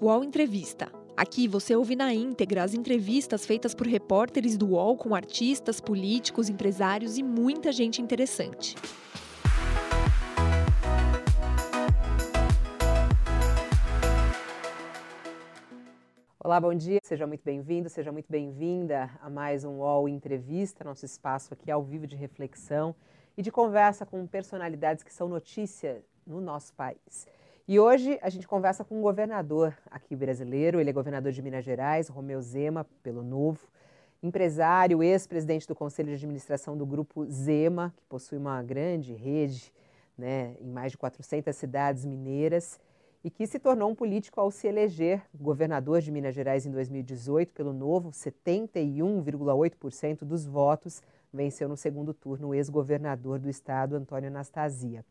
UOL Entrevista. Aqui você ouve na íntegra as entrevistas feitas por repórteres do UOL com artistas, políticos, empresários e muita gente interessante. Olá, bom dia. Seja muito bem-vindo, seja muito bem-vinda a mais um UOL Entrevista, nosso espaço aqui ao vivo de reflexão e de conversa com personalidades que são notícia no nosso país. E hoje a gente conversa com um governador aqui brasileiro, ele é governador de Minas Gerais, Romeu Zema, pelo Novo, empresário, ex-presidente do Conselho de Administração do Grupo Zema, que possui uma grande rede né, em mais de 400 cidades mineiras e que se tornou um político ao se eleger governador de Minas Gerais em 2018 pelo Novo, 71,8% dos votos venceu no segundo turno o ex-governador do estado, Antônio Anastasia.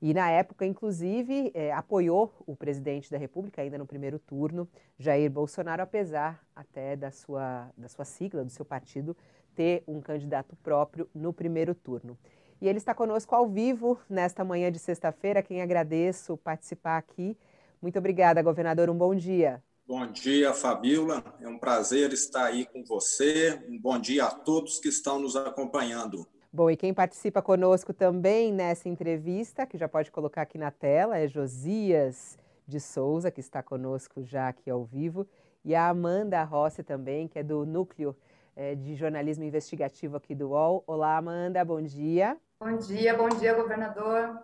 E na época, inclusive, é, apoiou o presidente da República, ainda no primeiro turno, Jair Bolsonaro, apesar até da sua, da sua sigla, do seu partido, ter um candidato próprio no primeiro turno. E ele está conosco ao vivo nesta manhã de sexta-feira, quem agradeço participar aqui. Muito obrigada, governador. Um bom dia. Bom dia, Fabiola. É um prazer estar aí com você. Um bom dia a todos que estão nos acompanhando. Bom, e quem participa conosco também nessa entrevista, que já pode colocar aqui na tela, é Josias de Souza, que está conosco já aqui ao vivo, e a Amanda Rossi também, que é do Núcleo é, de Jornalismo Investigativo aqui do UOL. Olá, Amanda, bom dia. Bom dia, bom dia, governador.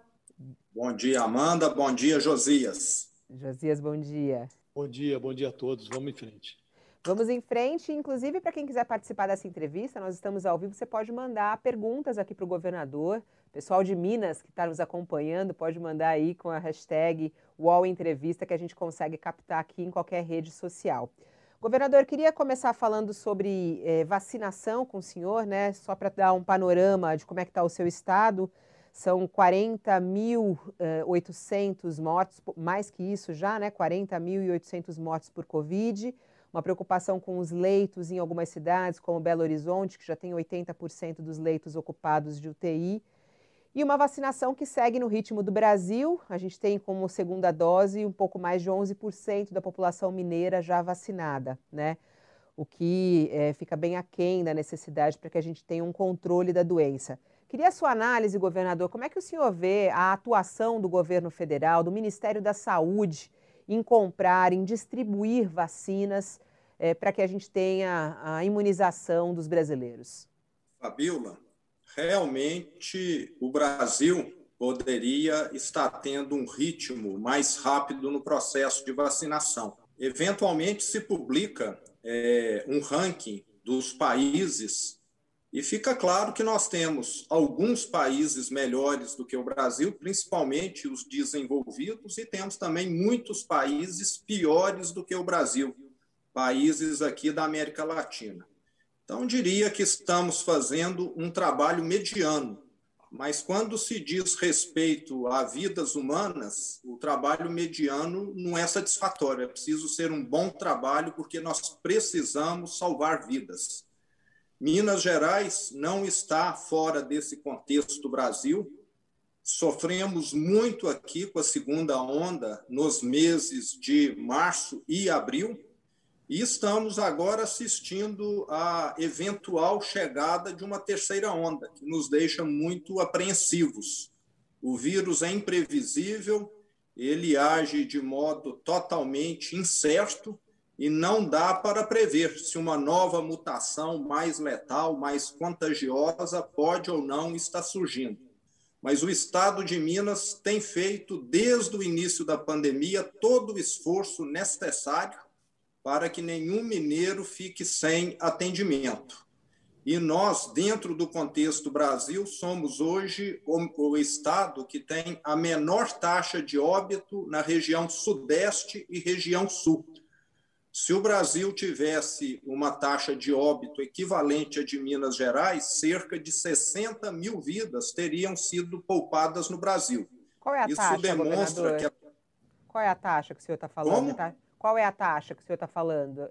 Bom dia, Amanda. Bom dia, Josias. Josias, bom dia. Bom dia, bom dia a todos. Vamos em frente. Vamos em frente, inclusive para quem quiser participar dessa entrevista, nós estamos ao vivo, você pode mandar perguntas aqui para o governador. Pessoal de Minas que está nos acompanhando, pode mandar aí com a hashtag UOL Entrevista que a gente consegue captar aqui em qualquer rede social. Governador, queria começar falando sobre eh, vacinação com o senhor, né? Só para dar um panorama de como é que está o seu estado. São 40.800 eh, mortos, mais que isso já, né? 40.800 mortos por Covid uma preocupação com os leitos em algumas cidades, como Belo Horizonte, que já tem 80% dos leitos ocupados de UTI, e uma vacinação que segue no ritmo do Brasil. A gente tem como segunda dose um pouco mais de 11% da população mineira já vacinada, né? O que é, fica bem aquém da necessidade para que a gente tenha um controle da doença. Queria a sua análise, governador. Como é que o senhor vê a atuação do governo federal, do Ministério da Saúde, em comprar, em distribuir vacinas é, para que a gente tenha a imunização dos brasileiros? Fabiola, realmente o Brasil poderia estar tendo um ritmo mais rápido no processo de vacinação. Eventualmente se publica é, um ranking dos países e fica claro que nós temos alguns países melhores do que o Brasil, principalmente os desenvolvidos, e temos também muitos países piores do que o Brasil, países aqui da América Latina. Então, diria que estamos fazendo um trabalho mediano, mas quando se diz respeito a vidas humanas, o trabalho mediano não é satisfatório, é preciso ser um bom trabalho, porque nós precisamos salvar vidas. Minas Gerais não está fora desse contexto Brasil. Sofremos muito aqui com a segunda onda nos meses de março e abril, e estamos agora assistindo à eventual chegada de uma terceira onda, que nos deixa muito apreensivos. O vírus é imprevisível, ele age de modo totalmente incerto e não dá para prever se uma nova mutação mais letal, mais contagiosa pode ou não estar surgindo. Mas o Estado de Minas tem feito, desde o início da pandemia, todo o esforço necessário para que nenhum mineiro fique sem atendimento. E nós, dentro do contexto Brasil, somos hoje o, estado que tem a menor taxa de óbito na região Sudeste e região Sul. Se o Brasil tivesse uma taxa de óbito equivalente à de Minas Gerais, cerca de 60 mil vidas teriam sido poupadas no Brasil. Qual é a Isso taxa, demonstra que. A... Qual é a taxa que o senhor está falando? Como? Tá? Qual é a taxa que o senhor está falando?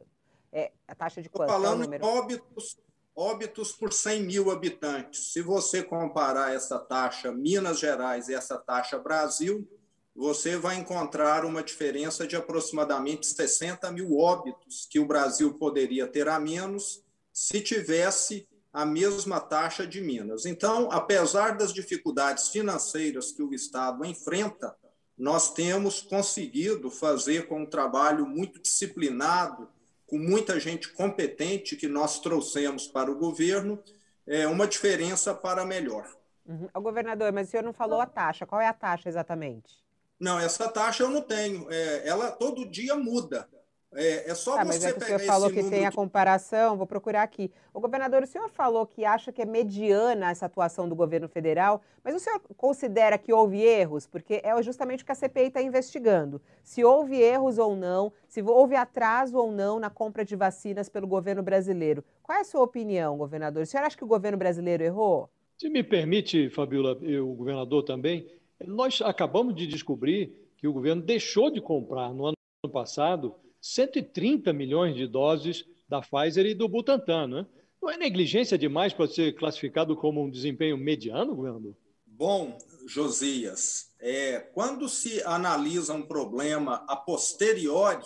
É a taxa de quanto? Estou falando é óbitos, óbitos por 100 mil habitantes. Se você comparar essa taxa Minas Gerais e essa taxa Brasil, você vai encontrar uma diferença de aproximadamente 60 mil óbitos que o Brasil poderia ter a menos se tivesse a mesma taxa de Minas. Então, apesar das dificuldades financeiras que o Estado enfrenta, nós temos conseguido fazer com um trabalho muito disciplinado, com muita gente competente que nós trouxemos para o governo, é, uma diferença para melhor. Uhum. O governador, mas o senhor não falou a taxa. Qual é a taxa exatamente? Não, essa taxa eu não tenho. É, ela todo dia muda. É, é só ah, você mas é que pegar o senhor falou que tem a comparação, vou procurar aqui. O governador, o senhor falou que acha que é mediana essa atuação do governo federal, mas o senhor considera que houve erros? Porque é justamente o que a CPI está investigando. Se houve erros ou não, se houve atraso ou não na compra de vacinas pelo governo brasileiro. Qual é a sua opinião, governador? O senhor acha que o governo brasileiro errou? Se me permite, Fabiola, e o governador também, nós acabamos de descobrir que o governo deixou de comprar no ano passado 130 milhões de doses da Pfizer e do Butantan. Né? Não é negligência demais para ser classificado como um desempenho mediano, governador? Bom, Josias, é, quando se analisa um problema a posteriori,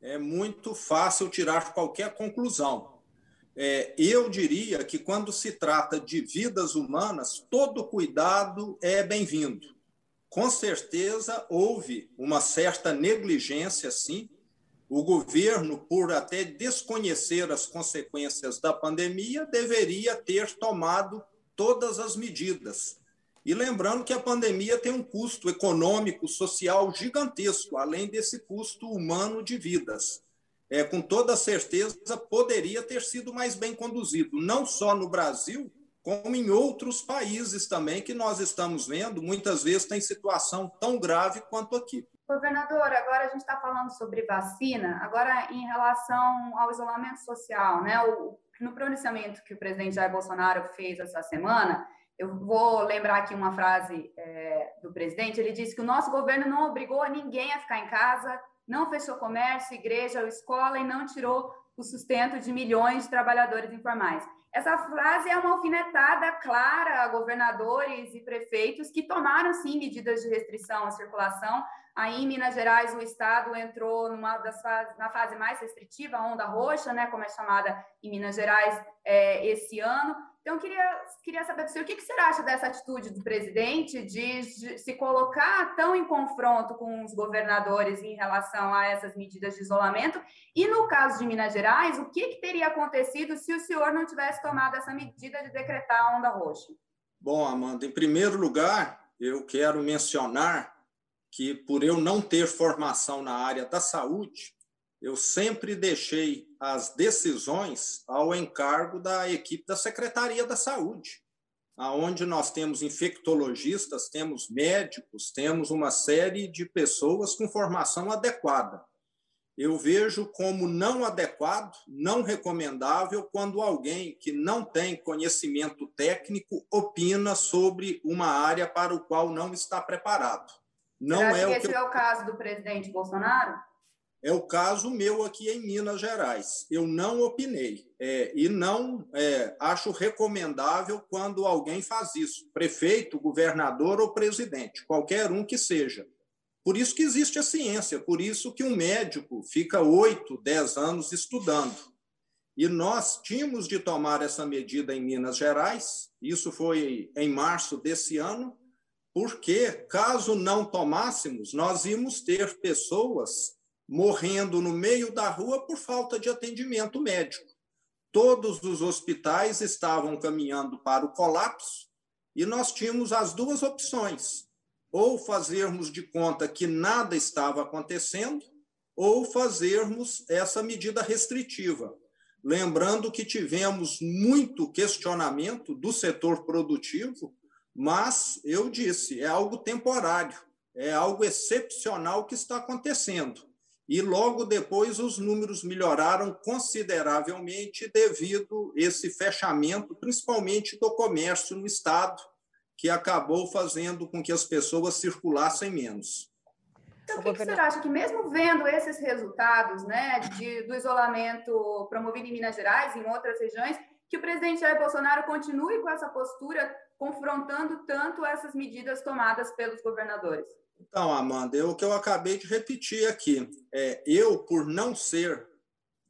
é muito fácil tirar qualquer conclusão. É, eu diria que quando se trata de vidas humanas, todo cuidado é bem-vindo. Com certeza houve uma certa negligência, sim, o governo, por até desconhecer as consequências da pandemia, deveria ter tomado todas as medidas. E lembrando que a pandemia tem um custo econômico, social gigantesco, além desse custo humano de vidas. É, com toda certeza, poderia ter sido mais bem conduzido, não só no Brasil, como em outros países também, que nós estamos vendo, muitas vezes tem situação tão grave quanto aqui. Governador, agora a gente está falando sobre vacina, agora em relação ao isolamento social, né? O, no pronunciamento que o presidente Jair Bolsonaro fez essa semana, eu vou lembrar aqui uma frase é, do presidente, ele disse que o nosso governo não obrigou ninguém a ficar em casa, não fechou comércio, igreja ou escola e não tirou o sustento de milhões de trabalhadores informais. Essa frase é uma alfinetada clara a governadores e prefeitos que tomaram, sim, medidas de restrição à circulação. Aí, em Minas Gerais, o Estado entrou numa das fases, na fase mais restritiva, a onda roxa, né, como é chamada em Minas Gerais é, esse ano. Então, queria, queria saber do senhor o que, que você acha dessa atitude do presidente de, de, se colocar tão em confronto com os governadores em relação a essas medidas de isolamento? E no caso de Minas Gerais, o que, que teria acontecido se o senhor não tivesse tomado essa medida de decretar a onda roxa? Bom, Amanda, em primeiro lugar, eu quero mencionar que, por eu não ter formação na área da saúde, eu sempre deixei as decisões ao encargo da equipe da Secretaria da Saúde, aonde nós temos infectologistas, temos médicos, temos uma série de pessoas com formação adequada. Eu vejo como não adequado, não recomendável, quando alguém que não tem conhecimento técnico opina sobre uma área para o qual não está preparado. Não Será é que esse que é o caso do presidente Bolsonaro? É o caso meu aqui em Minas Gerais. Eu não opinei é, e não é, acho recomendável quando alguém faz isso, prefeito, governador ou presidente, qualquer um que seja. Por isso que existe a ciência, por isso que um médico fica oito, dez anos estudando. E nós tínhamos de tomar essa medida em Minas Gerais, isso foi em março desse ano, porque caso não tomássemos, nós íamos ter pessoas morrendo no meio da rua por falta de atendimento médico. Todos os hospitais estavam caminhando para o colapso e nós tínhamos as duas opções: ou fazermos de conta que nada estava acontecendo, ou fazermos essa medida restritiva. Lembrando que tivemos muito questionamento do setor produtivo, mas eu disse, é algo temporário, é algo excepcional que está acontecendo e logo depois os números melhoraram consideravelmente devido esse fechamento, principalmente do comércio no estado, que acabou fazendo com que as pessoas circulassem menos. Então, o que, que você acha que mesmo vendo esses resultados, né, de, do isolamento promovido em Minas Gerais e em outras regiões, que o presidente Jair Bolsonaro continue com essa postura, confrontando tanto essas medidas tomadas pelos governadores? Então, Amanda, o que eu acabei de repetir aqui. É, eu, por não ser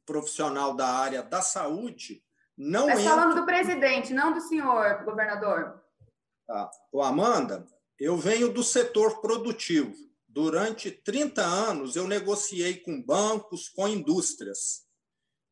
profissional da área da saúde, não Mas falando do presidente, não do senhor, governador. Tá. O Amanda, eu venho do setor produtivo. Durante 30 anos, eu negociei com bancos, com indústrias.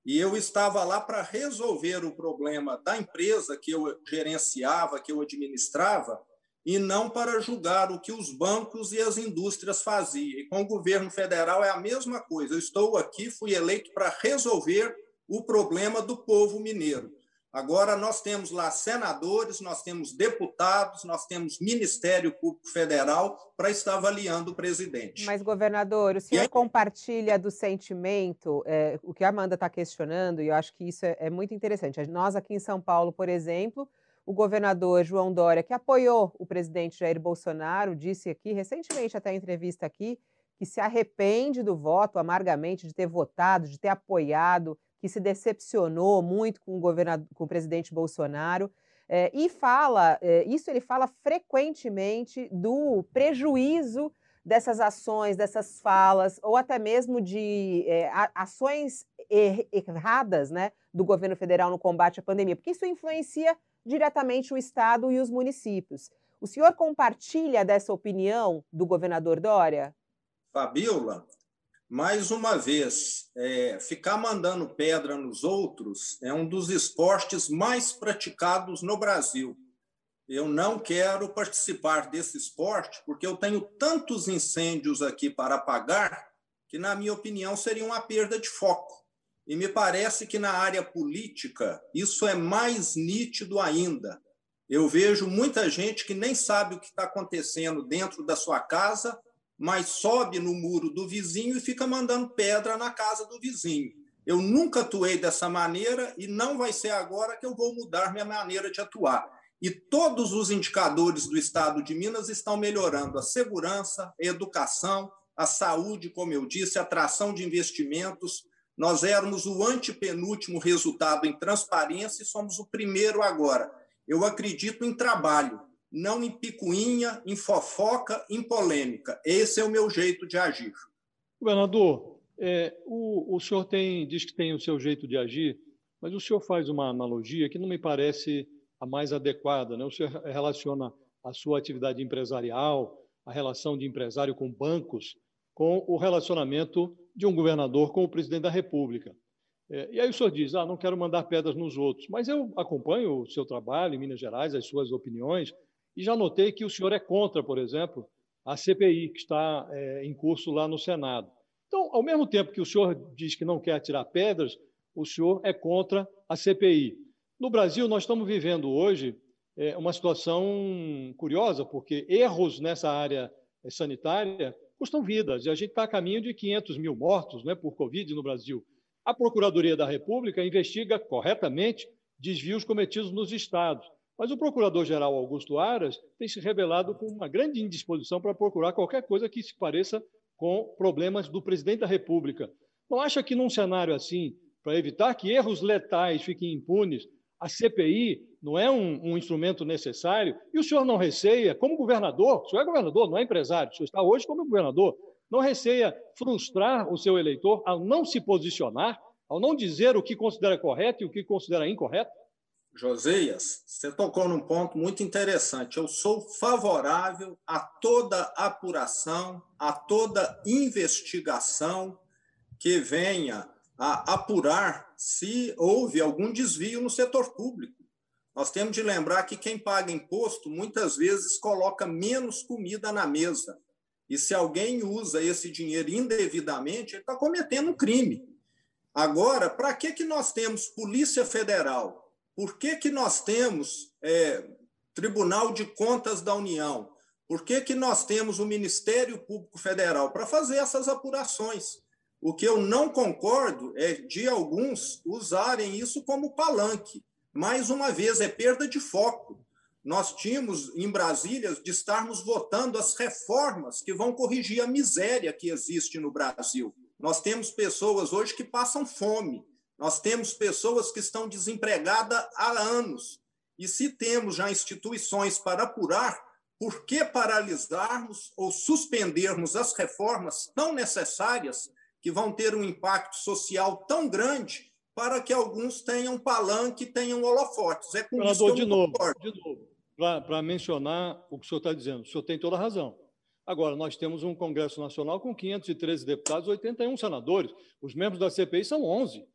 E eu estava lá para resolver o problema da empresa que eu gerenciava, que eu administrava, e não para julgar o que os bancos e as indústrias faziam. E com o governo federal é a mesma coisa. Eu estou aqui, fui eleito para resolver o problema do povo mineiro. Agora nós temos lá senadores, nós temos deputados, nós temos Ministério Público Federal para estar avaliando o presidente. Mas, governador, o senhor aí... compartilha do sentimento, é, o que a Amanda está questionando, e eu acho que isso é, é muito interessante. Nós aqui em São Paulo, por exemplo, o governador João Dória, que apoiou o presidente Jair Bolsonaro, disse aqui, recentemente até em entrevista aqui, que se arrepende do voto amargamente, de ter votado, de ter apoiado que se decepcionou muito com o, governador, com o presidente Bolsonaro. É, e fala, é, isso ele fala frequentemente do prejuízo dessas ações, dessas falas, ou até mesmo de é, ações er erradas né, do governo federal no combate à pandemia, porque isso influencia diretamente o Estado e os municípios. O senhor compartilha dessa opinião do governador Dória? Fabiola, mais uma vez, é, ficar mandando pedra nos outros é um dos esportes mais praticados no Brasil. Eu não quero participar desse esporte porque eu tenho tantos incêndios aqui para apagar que, na minha opinião, seria uma perda de foco. E me parece que na área política isso é mais nítido ainda. Eu vejo muita gente que nem sabe o que está acontecendo dentro da sua casa mas sobe no muro do vizinho e fica mandando pedra na casa do vizinho. Eu nunca atuei dessa maneira e não vai ser agora que eu vou mudar minha maneira de atuar. E todos os indicadores do estado de Minas estão melhorando a segurança, a educação, a saúde, como eu disse, a atração de investimentos. Nós éramos o antepenúltimo resultado em transparência e somos o primeiro agora. Eu acredito em trabalho não em picuinha, em fofoca, em polêmica. Esse é o meu jeito de agir. Governador, é, o, o senhor tem, diz que tem o seu jeito de agir, mas o senhor faz uma analogia que não me parece a mais adequada. Né? O senhor relaciona a sua atividade empresarial, a relação de empresário com bancos, com o relacionamento de um governador com o presidente da República. É, e aí o senhor diz, ah, não quero mandar pedras nos outros, mas eu acompanho o seu trabalho em Minas Gerais, as suas opiniões, e já notei que o senhor é contra, por exemplo, a CPI, que está é, em curso lá no Senado. Então, ao mesmo tempo que o senhor diz que não quer tirar pedras, o senhor é contra a CPI. No Brasil, nós estamos vivendo hoje é, uma situação curiosa, porque erros nessa área sanitária custam vidas, e a gente está a caminho de 500 mil mortos né, por Covid no Brasil. A Procuradoria da República investiga corretamente desvios cometidos nos estados. Mas o procurador-geral Augusto Aras tem se revelado com uma grande indisposição para procurar qualquer coisa que se pareça com problemas do presidente da República. Não acha que num cenário assim, para evitar que erros letais fiquem impunes, a CPI não é um, um, instrumento necessário? E o senhor não receia, como governador, o senhor é governador, não é empresário, o senhor está hoje como governador, não receia frustrar o seu eleitor ao não se posicionar, ao não dizer o que considera correto e o que considera incorreto? Josias, você tocou num ponto muito interessante. Eu sou favorável a toda apuração, a toda investigação que venha a apurar se houve algum desvio no setor público. Nós temos de lembrar que quem paga imposto muitas vezes coloca menos comida na mesa. E se alguém usa esse dinheiro indevidamente, ele está cometendo um crime. Agora, para que, que nós temos Polícia Federal, por que, que nós temos é, Tribunal de Contas da União? Por que, que nós temos o Ministério Público Federal? Para fazer essas apurações. O que eu não concordo é de alguns usarem isso como palanque. Mais uma vez, é perda de foco. Nós tínhamos em Brasília de estarmos votando as reformas que vão corrigir a miséria que existe no Brasil. Nós temos pessoas hoje que passam fome, nós temos pessoas que estão desempregadas há anos. E se temos já instituições para apurar, por que paralisarmos ou suspendermos as reformas tão necessárias que vão ter um impacto social tão grande para que alguns tenham palanque, tenham holofotes? É com Senador, isso que eu de novo, de novo, para mencionar o que o senhor está dizendo, o senhor tem toda a razão. Agora, nós temos um Congresso Nacional com 513 deputados, 81 senadores. Os membros da CPI são 11.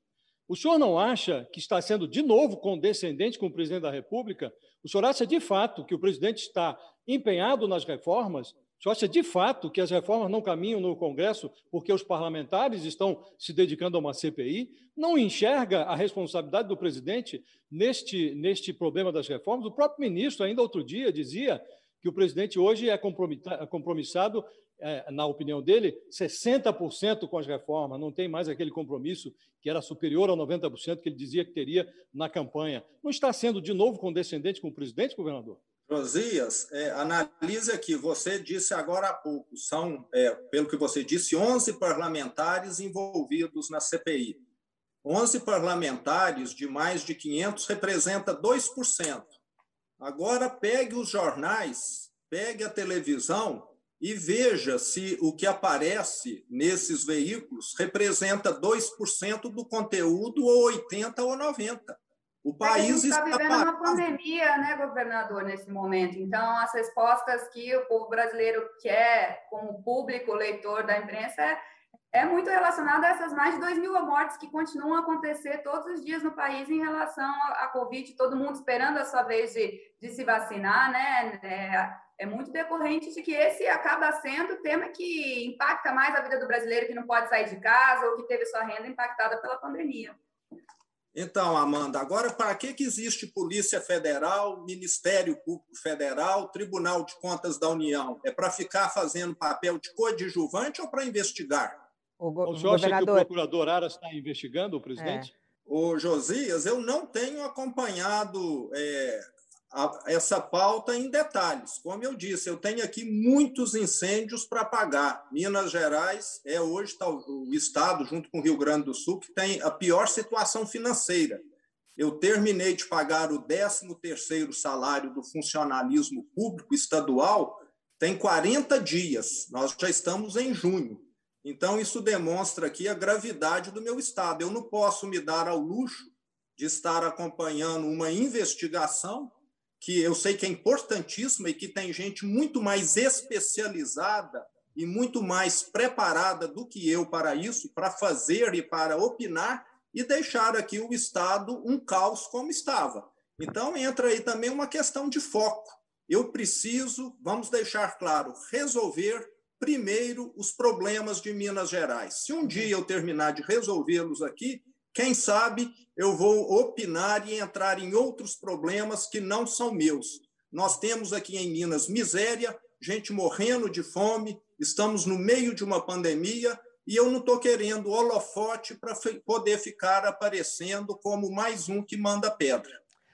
O senhor não acha que está sendo de novo condescendente com o presidente da República? O senhor acha de fato que o presidente está empenhado nas reformas? Senhor acha de fato que as reformas não caminham no Congresso porque os parlamentares estão se dedicando a uma CPI? Não enxerga a responsabilidade do presidente neste, neste problema das reformas? O próprio ministro, ainda outro dia, dizia que o presidente hoje é compromissado é, na opinião dele, 60% com as reformas, não tem mais aquele compromisso que era superior a 90% que ele dizia que teria na campanha. Não está sendo de novo condescendente com o presidente, governador? Josias, é, analise aqui, você disse agora há pouco, são, é, pelo que você disse, 11 parlamentares envolvidos na CPI. 11 parlamentares de mais de 500 representa 2%. Agora pegue os jornais, pegue a televisão e veja se o que aparece nesses veículos representa 2% do conteúdo ou 80 ou 90. O país é está vivendo parado. uma pandemia, né, governador, nesse momento. Então, as respostas que o povo brasileiro quer, como público, leitor da imprensa, é, é muito relacionada a essas mais de 2 mil mortes que continuam a acontecer todos os dias no país em relação à Covid, todo mundo esperando a sua vez de, de se vacinar, né? É, é muito decorrente de que esse acaba sendo o tema que impacta mais a vida do brasileiro que não pode sair de casa ou que teve sua renda impactada pela pandemia. Então, Amanda, agora para que, que existe Polícia Federal, Ministério Público Federal, Tribunal de Contas da União? É para ficar fazendo papel de coadjuvante ou para investigar? O, go o senhor governador... acha que o procurador Aras está investigando o presidente? É. O Josias, eu não tenho acompanhado é, a, essa pauta em detalhes. Como eu disse, eu tenho aqui muitos incêndios para apagar. Minas Gerais é hoje tá, o estado, junto com o Rio Grande do Sul, que tem a pior situação financeira. Eu terminei de pagar o 13º salário do funcionalismo público estadual tem 40 dias. Nós já estamos em junho. Então, isso demonstra aqui a gravidade do meu estado. Eu não posso me dar ao luxo de estar acompanhando uma investigação que eu sei que é importantíssima e que tem gente muito mais especializada e muito mais preparada do que eu para isso, para fazer e para opinar e deixar aqui o Estado um caos como estava. Então, entra aí também uma questão de foco. Eu preciso, vamos deixar claro, resolver primeiro os problemas de Minas Gerais. Se um dia eu terminar de resolvê-los aqui, quem sabe eu vou opinar e entrar em outros problemas que não são meus. Nós temos aqui em Minas miséria, gente morrendo de fome, estamos no meio de uma pandemia e eu não estou querendo holofote para poder ficar aparecendo como mais um que manda pedra.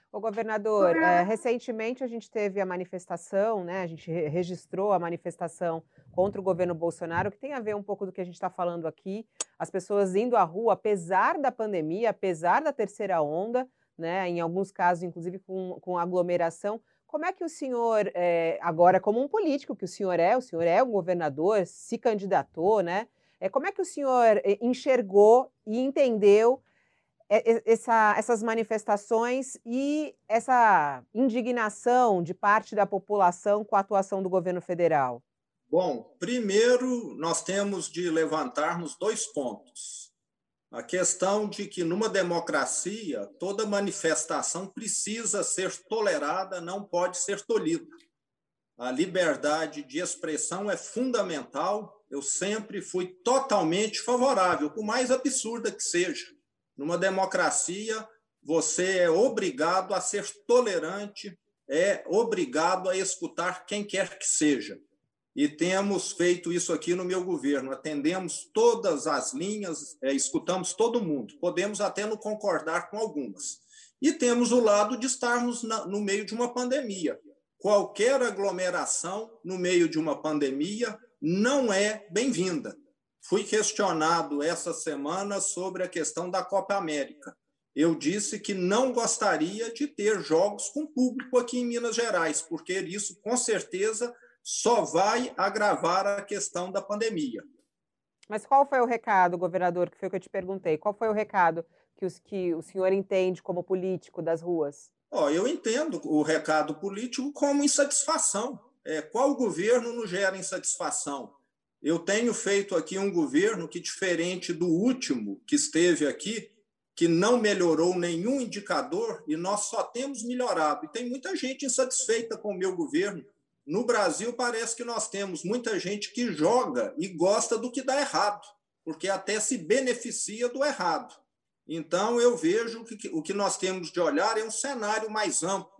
O governador, é, recentemente a gente teve a manifestação, né? A gente registrou a manifestação contra o governo Bolsonaro, que tem a ver um pouco do que a gente está falando aqui. As pessoas indo à rua, apesar da pandemia, apesar da terceira onda, né? Em alguns casos, inclusive com, com aglomeração. Como é que o senhor, é, agora como um político que o senhor é, o senhor é um governador, se candidatou, né? É, como é que o senhor é, enxergou e entendeu essa, essas manifestações e essa indignação de parte da população com a atuação do governo federal? Bom, primeiro nós temos de levantarmos dois pontos. A questão de que numa democracia toda manifestação precisa ser tolerada, não pode ser tolhida. A liberdade de expressão é fundamental. Eu sempre fui totalmente favorável, por mais absurda que seja. Numa democracia, você é obrigado a ser tolerante, é obrigado a escutar quem quer que seja. E temos feito isso aqui no meu governo. Atendemos todas as linhas, é, escutamos todo mundo. Podemos até não concordar com algumas. E temos o lado de estarmos na, no meio de uma pandemia. Qualquer aglomeração no meio de uma pandemia não é bem-vinda. Fui questionado essa semana sobre a questão da Copa América. eu disse que não gostaria de ter jogos com público aqui em Minas Gerais, porque isso, com certeza, só vai agravar a questão da pandemia. Mas qual foi o recado, governador, que foi o que eu te perguntei? Qual foi o recado que, os, que o senhor entende como político das ruas? Oh, eu entendo o recado político como insatisfação. É, qual governo não gera insatisfação? Eu tenho feito aqui um governo que, diferente do último que esteve aqui, que não melhorou nenhum indicador e nós só temos melhorado. E tem muita gente insatisfeita com o meu governo. No Brasil, parece que nós temos muita gente que joga e gosta do que dá errado, porque até se beneficia do errado. Então, eu vejo que o que nós temos de olhar é um cenário mais amplo.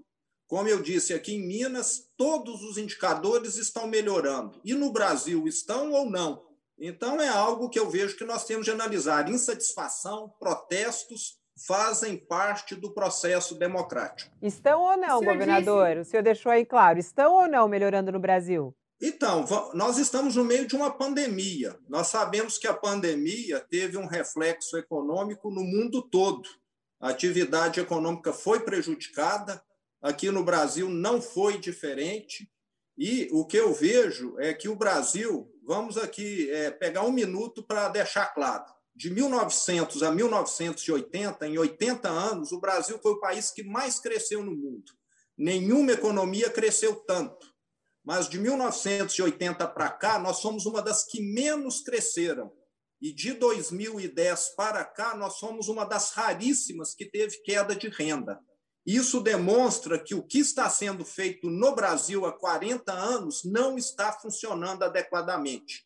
Como eu disse, aqui em Minas, todos os indicadores estão melhorando. E no Brasil, estão ou não? Então, é algo que eu vejo que nós temos de analisar. Insatisfação, protestos fazem parte do processo democrático. Estão ou não, o governador? Disse... O senhor deixou aí claro. Estão ou não melhorando no Brasil? Então, nós estamos no meio de uma pandemia. Nós sabemos que a pandemia teve um reflexo econômico no mundo todo. A atividade econômica foi prejudicada. Aqui no Brasil não foi diferente. E o que eu vejo é que o Brasil, vamos aqui é, pegar um minuto para deixar claro. De 1900 a 1980, em 80 anos, o Brasil foi o país que mais cresceu no mundo. Nenhuma economia cresceu tanto. Mas de 1980 para cá, nós somos uma das que menos cresceram. E de 2010 para cá, nós somos uma das raríssimas que teve queda de renda. Isso demonstra que o que está sendo feito no Brasil há 40 anos não está funcionando adequadamente.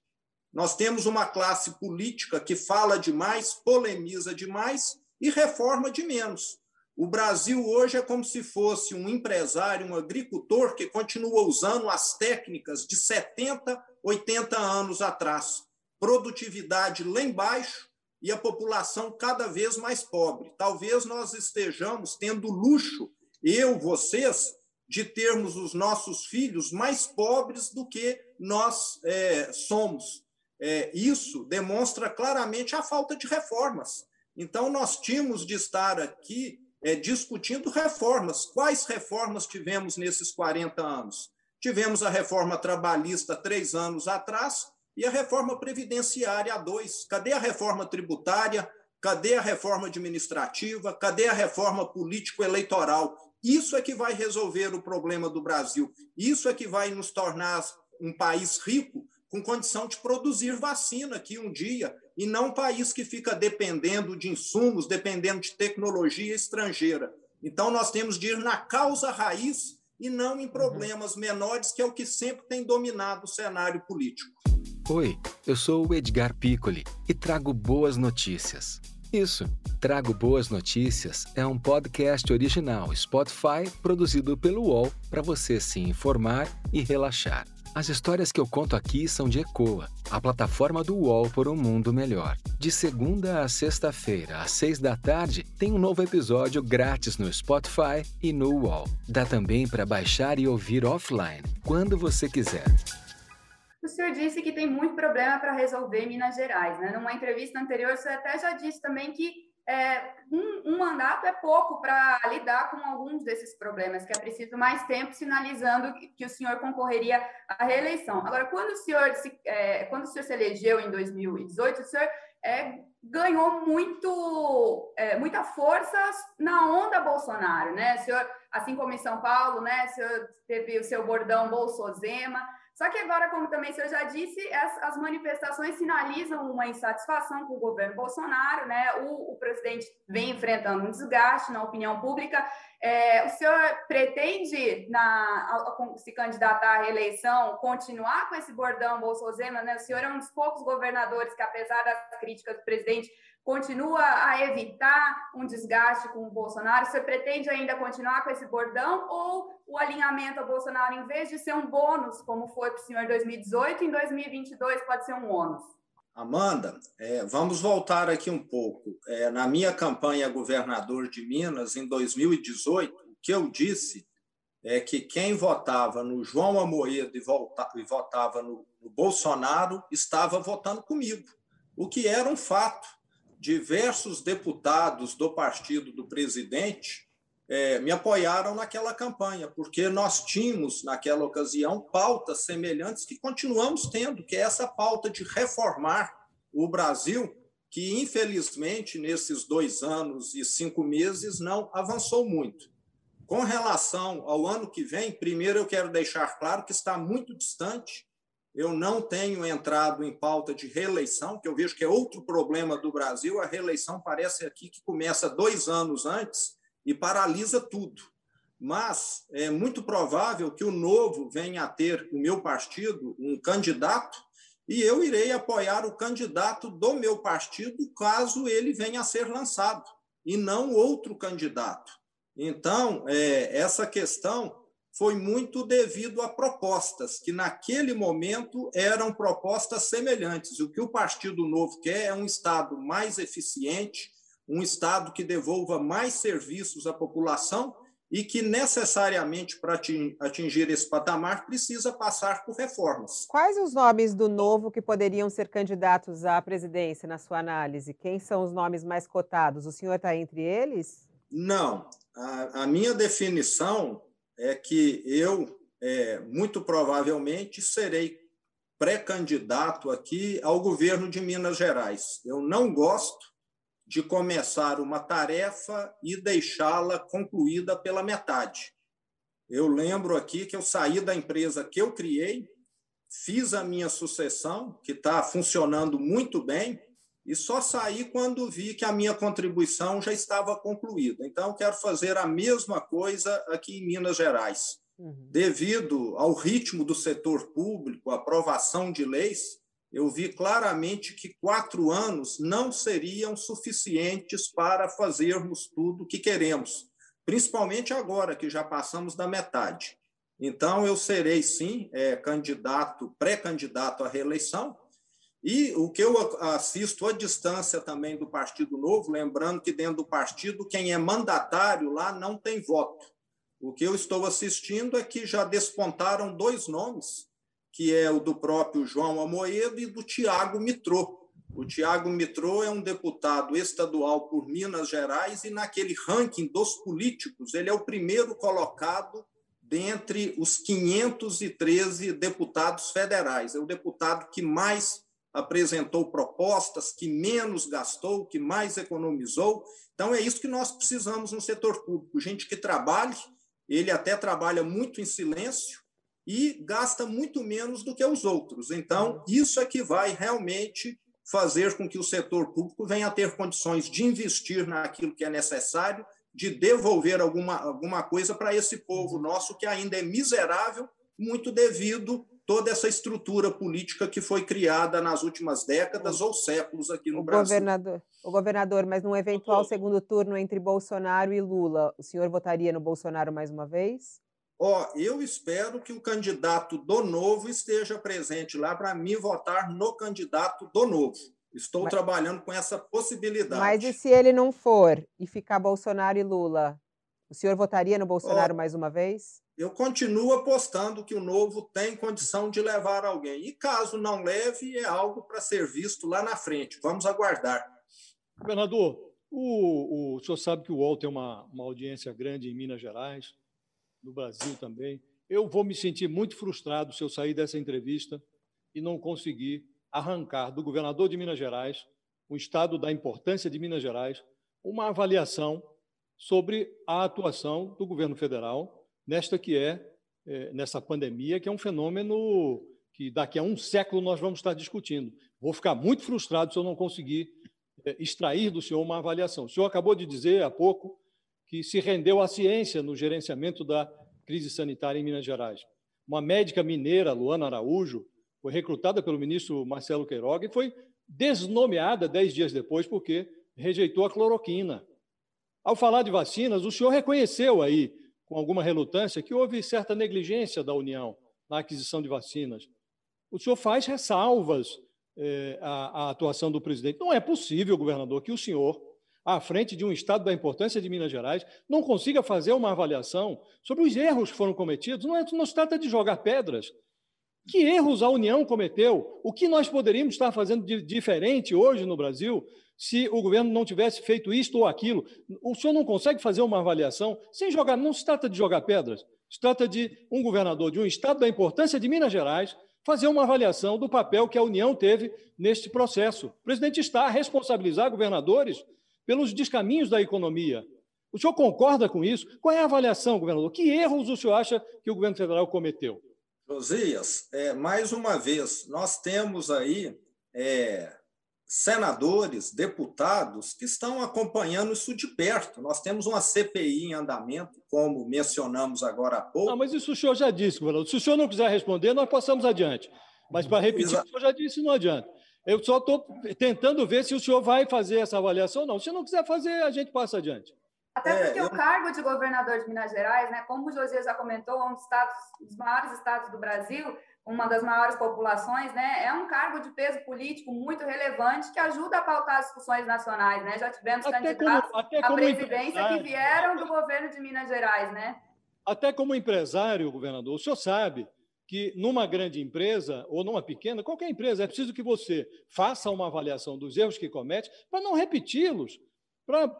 Nós temos uma classe política que fala demais, polemiza demais e reforma de menos. O Brasil hoje é como se fosse um empresário, um agricultor que continua usando as técnicas de 70, 80 anos atrás. Produtividade lá embaixo, e a população cada vez mais pobre. Talvez nós estejamos tendo luxo, eu, vocês, de termos os nossos filhos mais pobres do que nós é, somos. É, isso demonstra claramente a falta de reformas. Então, nós tínhamos de estar aqui é, discutindo reformas. Quais reformas tivemos nesses 40 anos? Tivemos a reforma trabalhista três anos atrás, e a reforma previdenciária a dois. Cadê a reforma tributária? Cadê a reforma administrativa? Cadê a reforma político-eleitoral? Isso é que vai resolver o problema do Brasil. Isso é que vai nos tornar um país rico com condição de produzir vacina aqui um dia, e não um país que fica dependendo de insumos, dependendo de tecnologia estrangeira. Então, nós temos de ir na causa raiz e não em uhum. problemas menores, que é o que sempre tem dominado o cenário político. Oi, eu sou o Edgar Piccoli e trago boas notícias. Isso, Trago Boas Notícias é um podcast original Spotify produzido pelo UOL para você se informar e relaxar. As histórias que eu conto aqui são de Ecoa, a plataforma do UOL por um mundo melhor. De segunda a sexta-feira, às seis da tarde, tem um novo episódio grátis no Spotify e no UOL. Dá também para baixar e ouvir offline, quando você quiser. O senhor disse que tem muito problema para resolver em Minas Gerais, né? Numa entrevista anterior, o senhor até já disse também que é, um, um, mandato é pouco para lidar com alguns desses problemas, que é preciso mais tempo, sinalizando que, que o senhor concorreria à reeleição. Agora, quando o senhor se, é, quando o senhor se elegeu em 2018, o senhor é, ganhou muito, é, muita força na onda Bolsonaro, né? O senhor, assim como em São Paulo, né? O senhor teve o seu bordão Bolsozema, só que agora, como também senhor já disse, as, as manifestações sinalizam uma insatisfação com o governo Bolsonaro, né? O, o presidente vem enfrentando um desgaste na opinião pública. É, o senhor pretende, na, se candidatar à reeleição, continuar com esse bordão Bolsonaro? Né? O senhor é um dos poucos governadores que, apesar das críticas do presidente, continua a evitar um desgaste com o Bolsonaro? Você pretende ainda continuar com esse bordão ou o alinhamento ao Bolsonaro, em vez de ser um bônus, como foi para o senhor em 2018, em 2022 pode ser um ônus? Amanda, é, vamos voltar aqui um pouco. É, na minha campanha governador de Minas, em 2018, o que eu disse é que quem votava no João Amoedo e, volta, e votava no, no Bolsonaro estava votando comigo, o que era um fato diversos deputados do partido do presidente é, me apoiaram naquela campanha, porque nós tínhamos, naquela ocasião, pautas semelhantes que continuamos tendo, que é essa pauta de reformar o Brasil, que, infelizmente, nesses dois anos e cinco meses, não avançou muito. Com relação ao ano que vem, primeiro eu quero deixar claro que está muito distante. Eu não tenho entrado em pauta de reeleição, que eu vejo que é outro problema do Brasil. A reeleição parece aqui que começa dois anos antes e paralisa tudo. Mas é muito provável que o novo venha a ter, o meu partido, um candidato, e eu irei apoiar o candidato do meu partido caso ele venha a ser lançado, e não outro candidato. Então, é, essa questão foi muito devido a propostas, que naquele momento eram propostas semelhantes. O que o Partido Novo quer é um Estado mais eficiente, um Estado que devolva mais serviços à população e que necessariamente para atingir esse patamar precisa passar por reformas. Quais os nomes do novo que poderiam ser candidatos à presidência, na sua análise? Quem são os nomes mais cotados? O senhor está entre eles? Não. A, a, minha definição é que eu, é, muito provavelmente, serei pré-candidato aqui ao governo de Minas Gerais. Eu não gosto de começar uma tarefa e deixá-la concluída pela metade. Eu lembro aqui que eu saí da empresa que eu criei, fiz a minha sucessão, que está funcionando muito bem, e só saí quando vi que a minha contribuição já estava concluída. Então, quero fazer a mesma coisa aqui em Minas Gerais. Uhum. Devido ao ritmo do setor público, aprovação de leis, eu vi claramente que quatro anos não seriam suficientes para fazermos tudo o que queremos, principalmente agora que já passamos da metade. Então, eu serei, sim, é, candidato, pré-candidato à reeleição. E o que eu assisto à distância também do Partido Novo, lembrando que dentro do partido, quem é mandatário lá não tem voto. O que eu estou assistindo é que já despontaram dois nomes que é o do próprio João Amoedo e do Tiago Mitrô. O Tiago Mitrô é um deputado estadual por Minas Gerais e, naquele ranking dos políticos, ele é o primeiro colocado dentre os 513 deputados federais. É o deputado que mais apresentou propostas, que menos gastou, que mais economizou. Então, é isso que nós precisamos no setor público: gente que trabalhe. Ele até trabalha muito em silêncio, e gasta muito menos do que os outros. Então, isso é que vai realmente fazer com que o setor público venha a ter condições de investir naquilo que é necessário, de devolver alguma, alguma coisa para esse povo nosso que ainda é miserável, muito devido toda essa estrutura política que foi criada nas últimas décadas ou séculos aqui no o Brasil. Governador, o governador, mas num eventual segundo turno entre Bolsonaro e Lula, o senhor votaria no Bolsonaro mais uma vez? Ó, eu espero que o candidato do Novo esteja presente lá para me votar no candidato do Novo. Estou mas, trabalhando com essa possibilidade. Mas e se ele não for e ficar Bolsonaro e Lula? O senhor votaria no Bolsonaro Ó, mais uma vez? Eu continuo apostando que o Novo tem condição de levar alguém. E caso não leve, é algo para ser visto lá na frente. Vamos aguardar. Governador, o, o, o senhor sabe que o UOL tem uma, uma audiência grande em Minas Gerais no Brasil também. Eu vou me sentir muito frustrado se eu sair dessa entrevista e não conseguir arrancar do governador de Minas Gerais, o estado da importância de Minas Gerais, uma avaliação sobre a atuação do governo federal nesta que é, é nessa pandemia, que é um fenômeno que daqui a um século nós vamos estar discutindo. Vou ficar muito frustrado se eu não conseguir é, extrair do senhor uma avaliação. O senhor acabou de dizer há pouco que se rendeu à ciência no gerenciamento da crise sanitária em Minas Gerais. Uma médica mineira, Luana Araújo, foi recrutada pelo ministro Marcelo Queiroga e foi desnomeada dez dias depois porque rejeitou a cloroquina. Ao falar de vacinas, o senhor reconheceu aí, com alguma relutância, que houve certa negligência da União na aquisição de vacinas. O senhor faz ressalvas eh, à, à atuação do presidente. Não é possível, governador, que o senhor à frente de um Estado da importância de Minas Gerais, não consiga fazer uma avaliação sobre os erros que foram cometidos. Não, é, não se trata de jogar pedras. Que erros a União cometeu? O que nós poderíamos estar fazendo de diferente hoje no Brasil se o governo não tivesse feito isto ou aquilo? O senhor não consegue fazer uma avaliação sem jogar, não se trata de jogar pedras, se trata de um governador de um estado da importância de Minas Gerais fazer uma avaliação do papel que a União teve neste processo. O presidente está a responsabilizar governadores pelos descaminhos da economia. O senhor concorda com isso? Qual é a avaliação, governador? Que erros o senhor acha que o governo federal cometeu? Josias, é, mais uma vez, nós temos aí é, senadores, deputados que estão acompanhando isso de perto. Nós temos uma CPI em andamento, como mencionamos agora há pouco. Ah, mas isso o senhor já disse, governador. Se o senhor não quiser responder, nós passamos adiante. Mas para repetir, Exa o senhor já disse, não adianta. Eu só estou tentando ver se o senhor vai fazer essa avaliação ou não. Se não quiser fazer, a gente passa adiante. Até é, porque é, eu... o cargo de governador de Minas Gerais, né, como o Josias já comentou, é um dos, estados, dos maiores estados do Brasil, uma das maiores populações, né, é um cargo de peso político muito relevante que ajuda a pautar as discussões nacionais. Né? Já tivemos até candidatos como, à presidência que vieram do governo de Minas Gerais. Né? Até como empresário, governador, o senhor sabe que numa grande empresa ou numa pequena, qualquer empresa, é preciso que você faça uma avaliação dos erros que comete para não repeti-los para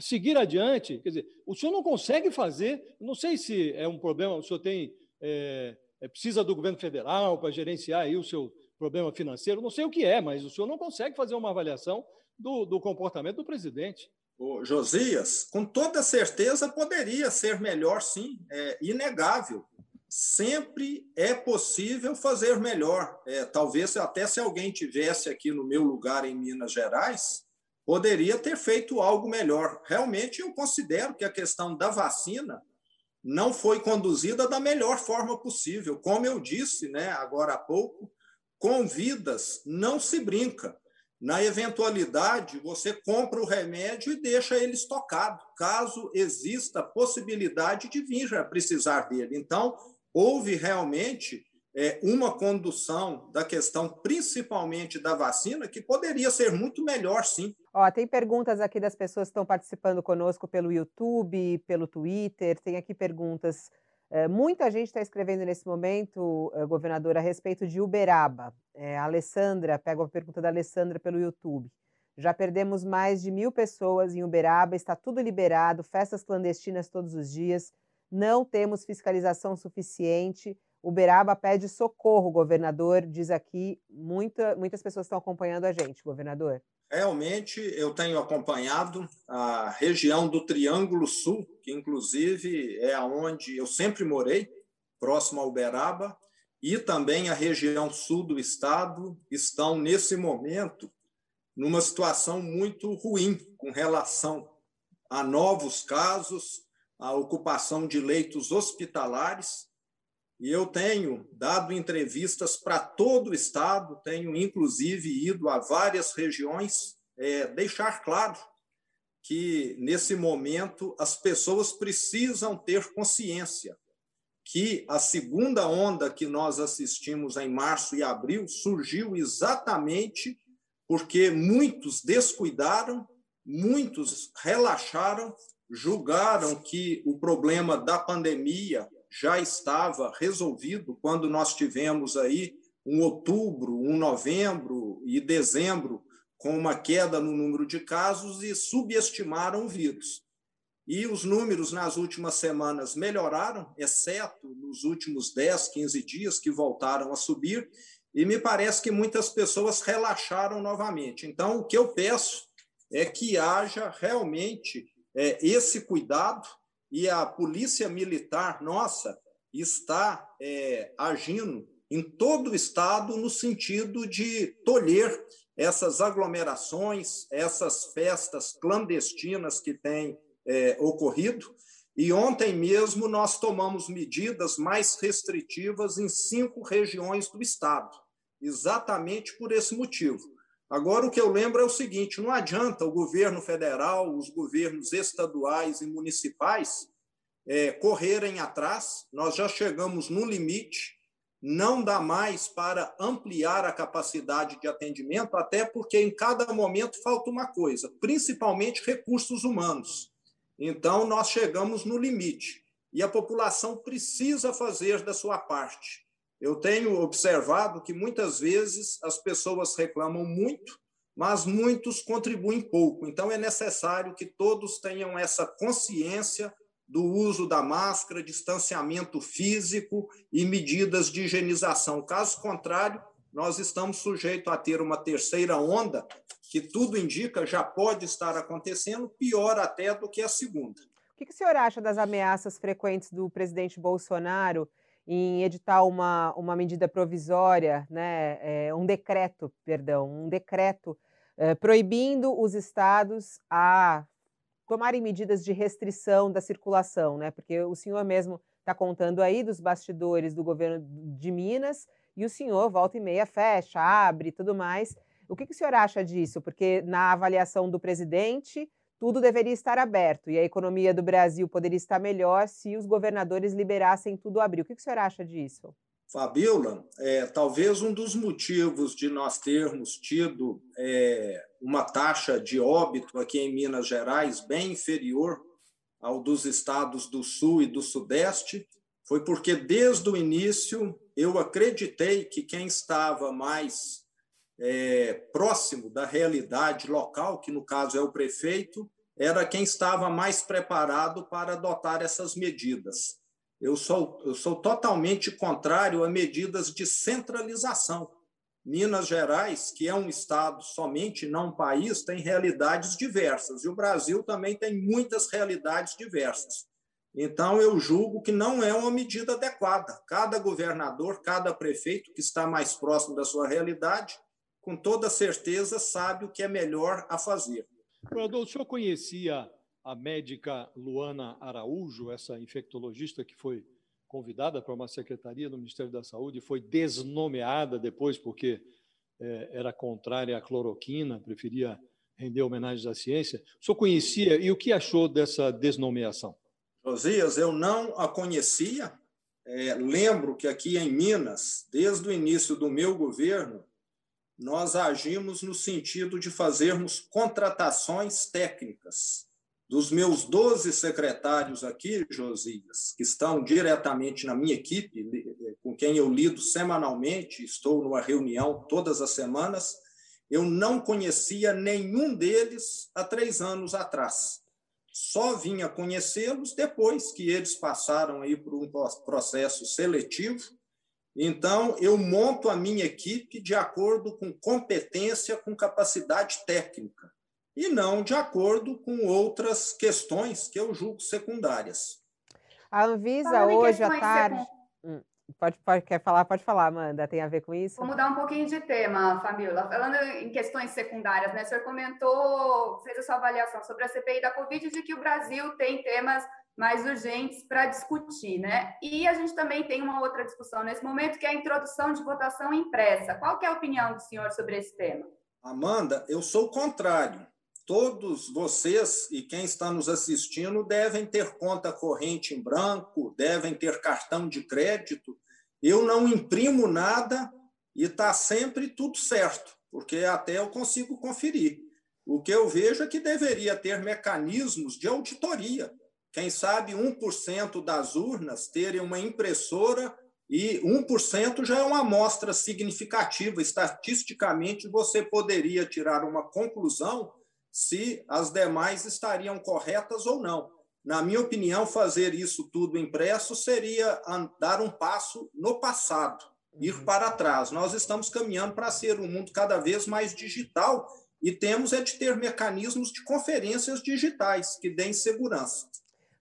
seguir adiante. Quer dizer, o senhor não consegue fazer, não sei se é um problema, o senhor tem, é, é, precisa do governo federal para gerenciar aí o seu problema financeiro, não sei o que é, mas o senhor não consegue fazer uma avaliação do, do comportamento do presidente. Ô, Josias, com toda certeza poderia ser melhor, sim, é inegável. Sempre é possível fazer melhor. É, talvez até se alguém tivesse aqui no meu lugar em Minas Gerais, poderia ter feito algo melhor. Realmente, eu considero que a questão da vacina não foi conduzida da melhor forma possível. Como eu disse né, agora há pouco, com vidas não se brinca. Na eventualidade, você compra o remédio e deixa ele estocado, caso exista possibilidade de vir a precisar dele. Então, houve realmente é, uma condução da questão, principalmente da vacina, que poderia ser muito melhor, sim. Ó, tem perguntas aqui das pessoas que estão participando conosco pelo YouTube, pelo Twitter. Tem aqui perguntas. É, muita gente está escrevendo nesse momento, é, governador, a respeito de Uberaba. É, a Alessandra, pega uma pergunta da Alessandra pelo YouTube. Já perdemos mais de mil pessoas em Uberaba, está tudo liberado, festas clandestinas todos os dias, não temos fiscalização suficiente. Uberaba pede socorro, governador, diz aqui. Muita, muitas pessoas estão acompanhando a gente, governador. Realmente, eu tenho acompanhado a região do Triângulo Sul, que inclusive é onde eu sempre morei, próximo a Uberaba, e também a região sul do estado estão, nesse momento, numa situação muito ruim com relação a novos casos, a ocupação de leitos hospitalares e eu tenho dado entrevistas para todo o Estado, tenho inclusive ido a várias regiões, é, deixar claro que, nesse momento, as pessoas precisam ter consciência que a segunda onda que nós assistimos em março e abril surgiu exatamente porque muitos descuidaram, muitos relaxaram, julgaram que o problema da pandemia já estava resolvido quando nós tivemos aí um outubro, um novembro e dezembro com uma queda no número de casos e subestimaram o vírus. E os números nas últimas semanas melhoraram, exceto nos últimos 10, 15 dias que voltaram a subir, e me parece que muitas pessoas relaxaram novamente. Então, o que eu peço é que haja realmente é, esse cuidado e a polícia militar nossa está é, agindo em todo o estado no sentido de tolher essas aglomerações, essas festas clandestinas que têm é, ocorrido. E ontem mesmo nós tomamos medidas mais restritivas em cinco regiões do estado, exatamente por esse motivo. Agora, o que eu lembro é o seguinte: não adianta o governo federal, os governos estaduais e municipais é, correrem atrás, nós já chegamos no limite, não dá mais para ampliar a capacidade de atendimento, até porque em cada momento falta uma coisa, principalmente recursos humanos. Então, nós chegamos no limite e a população precisa fazer da sua parte. Eu tenho observado que muitas vezes as pessoas reclamam muito, mas muitos contribuem pouco. Então, é necessário que todos tenham essa consciência do uso da máscara, distanciamento físico e medidas de higienização. Caso contrário, nós estamos sujeitos a ter uma terceira onda, que tudo indica já pode estar acontecendo, pior até do que a segunda. O que, o senhor acha das ameaças frequentes do presidente Bolsonaro em editar uma, uma medida provisória, né, é, um decreto, perdão, um decreto é, proibindo os estados a tomarem medidas de restrição da circulação, né? Porque o senhor mesmo está contando aí dos bastidores do governo de Minas e o senhor volta e meia fecha, abre tudo mais. O que, que o senhor acha disso? Porque na avaliação do presidente, tudo deveria estar aberto e a economia do Brasil poderia estar melhor se os governadores liberassem tudo abrir. O que o senhor acha disso? Fabiola, é, talvez um dos motivos de nós termos tido é, uma taxa de óbito aqui em Minas Gerais bem inferior ao dos estados do Sul e do Sudeste foi porque, desde o início, eu acreditei que quem estava mais é, próximo da realidade local, que no caso é o prefeito, era quem estava mais preparado para adotar essas medidas. Eu sou, eu sou totalmente contrário a medidas de centralização. Minas Gerais, que é um estado somente, não um país, tem realidades diversas, e o Brasil também tem muitas realidades diversas. Então, eu julgo que não é uma medida adequada. Cada governador, cada prefeito que está mais próximo da sua realidade, com toda certeza sabe o que é melhor a fazer. Governador, o senhor conhecia a médica Luana Araújo, essa infectologista que foi convidada para uma secretaria do Ministério da Saúde, foi desnomeada depois porque é, era contrária à cloroquina, preferia render homenagens à ciência. O senhor conhecia e o que achou dessa desnomeação? Josias, eu não a conhecia. É, lembro que aqui em Minas, desde o início do meu governo, nós agimos no sentido de fazermos contratações técnicas. Dos meus 12 secretários aqui, Josias, que estão diretamente na minha equipe, com quem eu lido semanalmente, estou numa reunião todas as semanas, eu não conhecia nenhum deles há três anos atrás só vinha conhecê-los depois que eles passaram aí por um processo seletivo. Então, eu monto a minha equipe de acordo com competência, com capacidade técnica, e não de acordo com outras questões que eu julgo secundárias. A Anvisa, hoje à tarde. Hum. Pode, pode, quer falar? Pode falar, Amanda. Tem a ver com isso? Vou mudar um pouquinho de tema, Fabiola. Falando em questões secundárias, né? O senhor comentou, fez a sua avaliação sobre a CPI da Covid de que o Brasil tem temas mais urgentes para discutir, né? E a gente também tem uma outra discussão nesse momento, que é a introdução de votação impressa. Qual é a opinião do senhor sobre esse tema? Amanda, eu sou o contrário. Todos vocês e quem está nos assistindo devem ter conta corrente em branco, devem ter cartão de crédito eu não imprimo nada e está sempre tudo certo, porque até eu consigo conferir. O que eu vejo é que deveria ter mecanismos de auditoria. Quem sabe 1% das urnas terem uma impressora e 1% já é uma amostra significativa. Estatisticamente, você poderia tirar uma conclusão se as demais estariam corretas ou não. Na minha opinião, fazer isso tudo impresso seria dar um passo no passado, ir uhum. para trás. Nós estamos caminhando para ser um mundo cada vez mais digital e temos é de ter mecanismos de conferências digitais que deem segurança.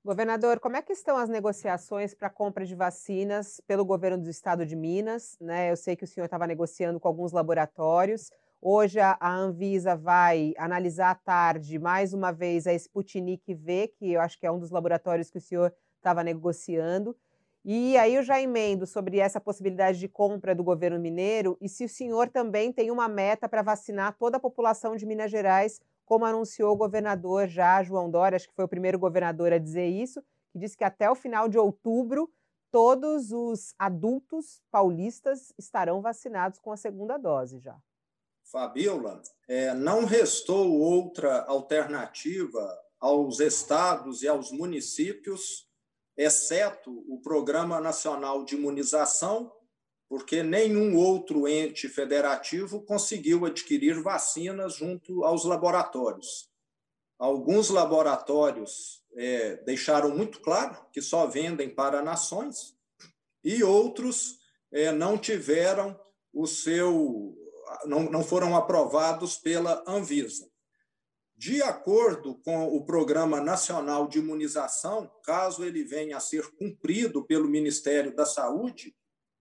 Governador, como é que estão as negociações para compra de vacinas pelo governo do estado de Minas? Né? Eu sei que o senhor estava negociando com alguns laboratórios. Hoje a, Anvisa vai analisar à tarde mais uma vez a Sputnik V, que eu acho que é um dos laboratórios que o senhor estava negociando. E aí eu já emendo sobre essa possibilidade de compra do governo mineiro e se o senhor também tem uma meta para vacinar toda a população de Minas Gerais, como anunciou o governador já, João Dória, acho que foi o primeiro governador a dizer isso, que disse que até o final de outubro todos os adultos paulistas estarão vacinados com a segunda dose já. Fabiola, é, não restou outra alternativa aos estados e aos municípios, exceto o Programa Nacional de Imunização, porque nenhum outro ente federativo conseguiu adquirir vacinas junto aos laboratórios. Alguns laboratórios é, deixaram muito claro que só vendem para nações, e outros é, não tiveram o seu. Não, não foram aprovados pela Anvisa. De acordo com o Programa Nacional de Imunização, caso ele venha a ser cumprido pelo Ministério da Saúde,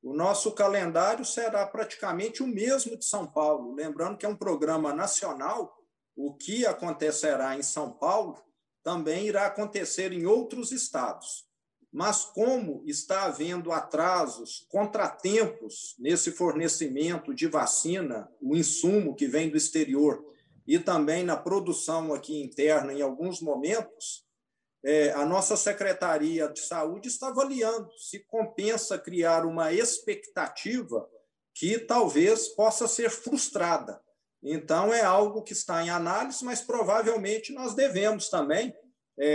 o nosso calendário será praticamente o mesmo de São Paulo. Lembrando que é um programa nacional, o que acontecerá em São Paulo também irá acontecer em outros estados. Mas, como está havendo atrasos, contratempos nesse fornecimento de vacina, o insumo que vem do exterior, e também na produção aqui interna em alguns momentos, é, a nossa Secretaria de Saúde está avaliando se compensa criar uma expectativa que talvez possa ser frustrada. Então, é algo que está em análise, mas provavelmente nós devemos também é,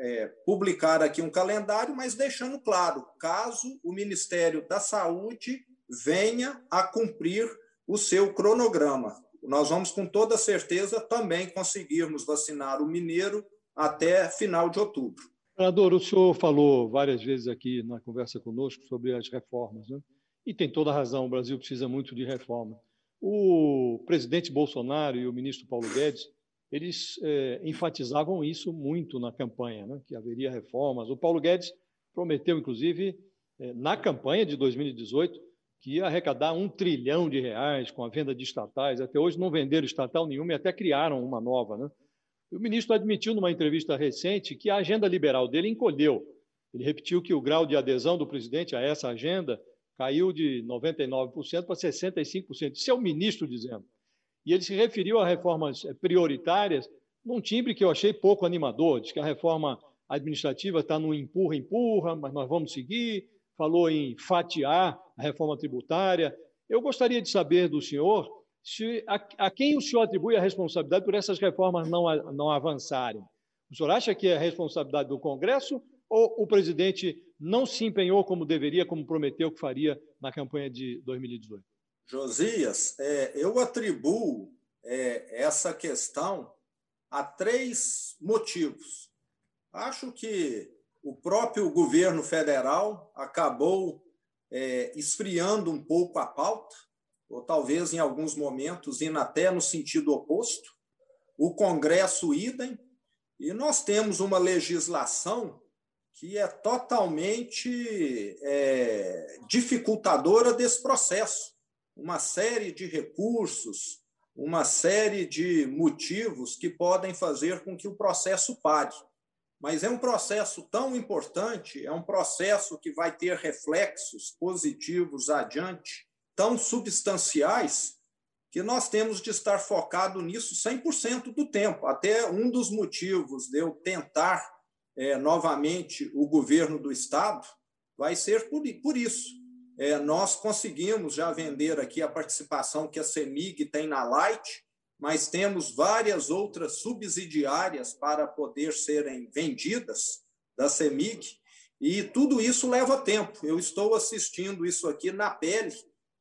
é, publicar aqui um calendário, mas deixando claro, caso o Ministério da Saúde venha a cumprir o seu cronograma. Nós vamos, com toda certeza, também conseguirmos vacinar o mineiro até final de outubro. Senador, o senhor falou várias vezes aqui na conversa conosco sobre as reformas, né? e tem toda a razão, o Brasil precisa muito de reforma. O presidente Bolsonaro e o ministro Paulo Guedes, eles é, enfatizavam isso muito na campanha, né? que haveria reformas. O Paulo Guedes prometeu, inclusive, é, na campanha de 2018, que ia arrecadar um trilhão de reais com a venda de estatais. Até hoje não venderam estatal nenhuma e até criaram uma nova. Né? O ministro admitiu numa entrevista recente que a agenda liberal dele encolheu. Ele repetiu que o grau de adesão do presidente a essa agenda caiu de 99% para 65%. Isso é o ministro dizendo. E ele se referiu a reformas eh, prioritárias num timbre que eu achei pouco animador. Diz que a reforma administrativa está no empurra-empurra, mas nós vamos seguir. Falou em fatiar a reforma tributária. Eu gostaria de saber do senhor se, a, a, quem o senhor atribui a responsabilidade por essas reformas não, não avançarem? O senhor acha que é responsabilidade do Congresso ou o presidente não se empenhou como deveria, como prometeu que faria na campanha de 2018? Josias, é, eu atribuo é, essa questão a três motivos. Acho que o próprio governo federal acabou é, esfriando um pouco a pauta, ou talvez em alguns momentos indo até no sentido oposto, o Congresso idem, e nós temos uma legislação que é totalmente é, dificultadora desse processo. Uma série de recursos, uma série de motivos que podem fazer com que o processo pare. Mas é um processo tão importante, é um processo que vai ter reflexos positivos adiante, tão substanciais que nós temos de estar focado nisso 100% do tempo. Até um dos motivos de eu tentar é, novamente o governo do Estado vai ser por, por isso. É, nós conseguimos já vender aqui a participação que a CEMIG tem na Light, mas temos várias outras subsidiárias para poder serem vendidas da CEMIG, e tudo isso leva tempo. Eu estou assistindo isso aqui na pele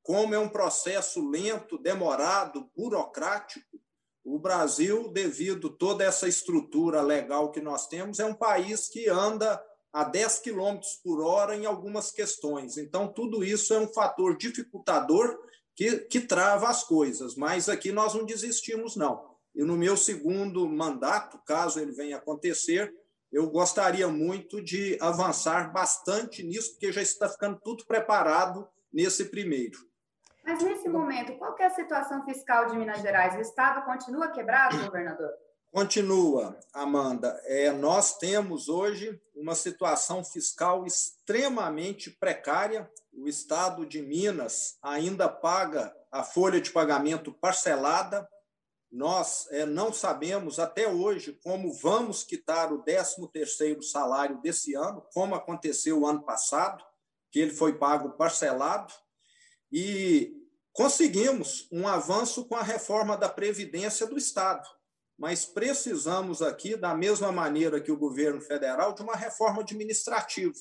como é um processo lento, demorado, burocrático, o Brasil, devido toda essa estrutura legal que nós temos, é um país que anda a 10 km por hora em algumas questões. Então, tudo isso é um fator dificultador que, que trava as coisas, mas aqui nós não desistimos, não. E no meu segundo mandato, caso ele venha acontecer, eu gostaria muito de avançar bastante nisso, porque já está ficando tudo preparado nesse primeiro. Mas nesse momento, qual é a situação fiscal de Minas Gerais? O Estado continua quebrado, governador? Continua, Amanda. É, nós temos hoje uma situação fiscal extremamente precária. O Estado de Minas ainda paga a folha de pagamento parcelada. Nós é, não sabemos até hoje como vamos quitar o 13º salário desse ano, como aconteceu o ano passado, que ele foi pago parcelado. E conseguimos um avanço com a reforma da Previdência do Estado, mas precisamos aqui, da mesma maneira que o governo federal, de uma reforma administrativa.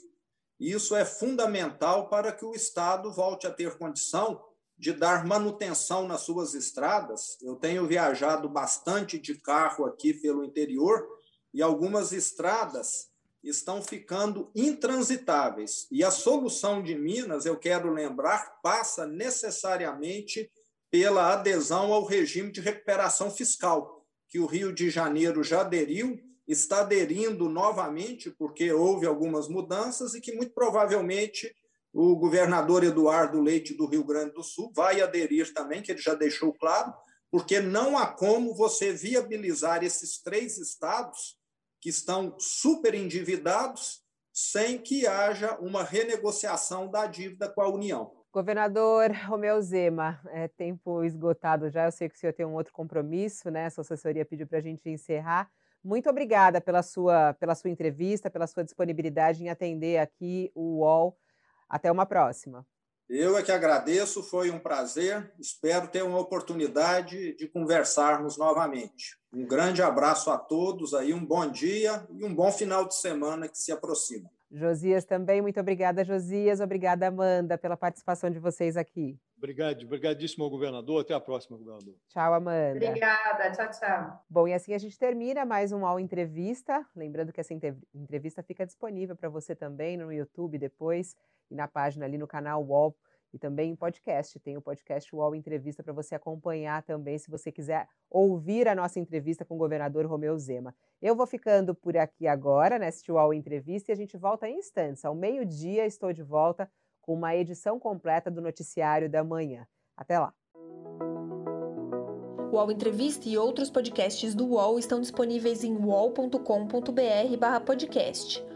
Isso é fundamental para que o Estado volte a ter condição de dar manutenção nas suas estradas. Eu tenho viajado bastante de carro aqui pelo interior e algumas estradas estão ficando intransitáveis. E a solução de Minas, eu quero lembrar, passa necessariamente pela adesão ao regime de recuperação fiscal, que o Rio de Janeiro já aderiu, está aderindo novamente, porque houve algumas mudanças e que muito provavelmente o governador Eduardo Leite do Rio Grande do Sul vai aderir também, que ele já deixou claro, porque não há como você viabilizar esses três estados que estão super endividados sem que haja uma renegociação da dívida com a União. Governador Romeu Zema, é tempo esgotado já, eu sei que o senhor tem um outro compromisso, né? A sua assessoria pediu para a gente encerrar. Muito obrigada pela sua, pela sua entrevista, pela sua disponibilidade em atender aqui o UOL. Até uma próxima. Eu é que agradeço, foi um prazer. Espero ter uma oportunidade de conversarmos novamente. Um grande abraço a todos aí, um bom dia e um bom final de semana que se aproxima. Josias também, muito obrigada, Josias. Obrigada, Amanda, pela participação de vocês aqui. Obrigado, obrigadíssimo governador. Até a próxima, governador. Tchau, Amanda. Obrigada, tchau, tchau. Bom, e assim a gente termina mais um All Entrevista. Lembrando que essa entrevista fica disponível para você também no YouTube depois e na página ali no canal UOL e também em podcast. Tem o podcast UOL Entrevista para você acompanhar também, se você quiser ouvir a nossa entrevista com o governador Romeu Zema. Eu vou ficando por aqui agora, neste UOL Entrevista, e a gente volta em instantes. Ao meio-dia estou de volta com uma edição completa do Noticiário da Manhã. Até lá! O UOL Entrevista e outros podcasts do UOL estão disponíveis em uol.com.br/podcast.